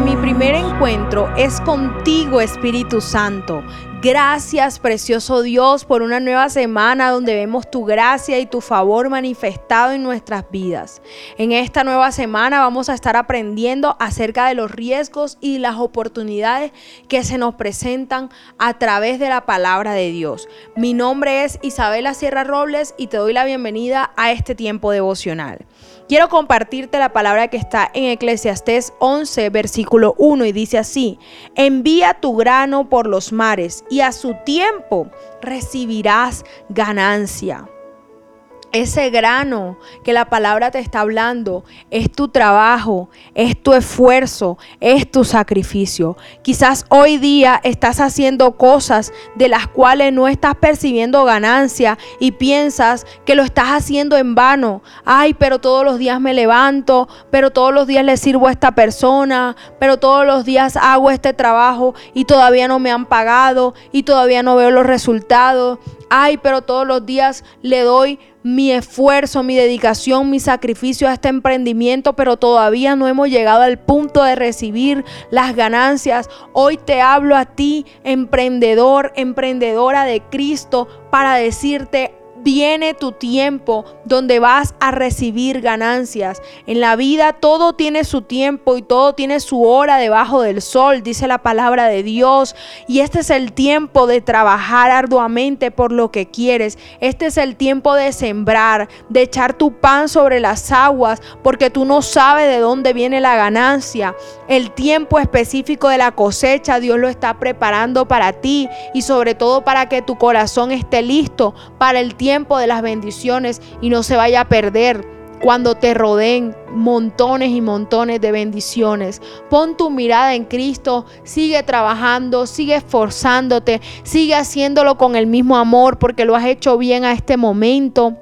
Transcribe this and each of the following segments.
mi primer encuentro es contigo, Espíritu Santo. Gracias, precioso Dios, por una nueva semana donde vemos tu gracia y tu favor manifestado en nuestras vidas. En esta nueva semana vamos a estar aprendiendo acerca de los riesgos y las oportunidades que se nos presentan a través de la palabra de Dios. Mi nombre es Isabela Sierra Robles y te doy la bienvenida a este tiempo devocional. Quiero compartirte la palabra que está en Eclesiastés 11, versículo 1 y dice así, envía tu grano por los mares y a su tiempo recibirás ganancia ese grano que la palabra te está hablando es tu trabajo, es tu esfuerzo, es tu sacrificio. Quizás hoy día estás haciendo cosas de las cuales no estás percibiendo ganancia y piensas que lo estás haciendo en vano. Ay, pero todos los días me levanto, pero todos los días le sirvo a esta persona, pero todos los días hago este trabajo y todavía no me han pagado y todavía no veo los resultados. Ay, pero todos los días le doy mi esfuerzo, mi dedicación, mi sacrificio a este emprendimiento, pero todavía no hemos llegado al punto de recibir las ganancias. Hoy te hablo a ti, emprendedor, emprendedora de Cristo, para decirte, viene tu tiempo donde vas a recibir ganancias. En la vida todo tiene su tiempo y todo tiene su hora debajo del sol, dice la palabra de Dios. Y este es el tiempo de trabajar arduamente por lo que quieres. Este es el tiempo de sembrar, de echar tu pan sobre las aguas, porque tú no sabes de dónde viene la ganancia. El tiempo específico de la cosecha Dios lo está preparando para ti y sobre todo para que tu corazón esté listo para el tiempo de las bendiciones y no se vaya a perder cuando te rodeen montones y montones de bendiciones. Pon tu mirada en Cristo, sigue trabajando, sigue esforzándote, sigue haciéndolo con el mismo amor porque lo has hecho bien a este momento.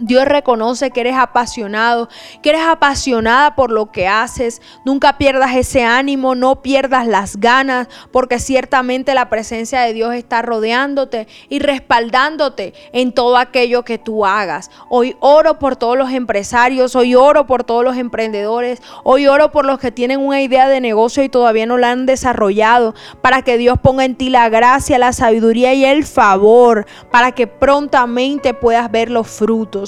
Dios reconoce que eres apasionado, que eres apasionada por lo que haces. Nunca pierdas ese ánimo, no pierdas las ganas, porque ciertamente la presencia de Dios está rodeándote y respaldándote en todo aquello que tú hagas. Hoy oro por todos los empresarios, hoy oro por todos los emprendedores, hoy oro por los que tienen una idea de negocio y todavía no la han desarrollado, para que Dios ponga en ti la gracia, la sabiduría y el favor, para que prontamente puedas ver los frutos.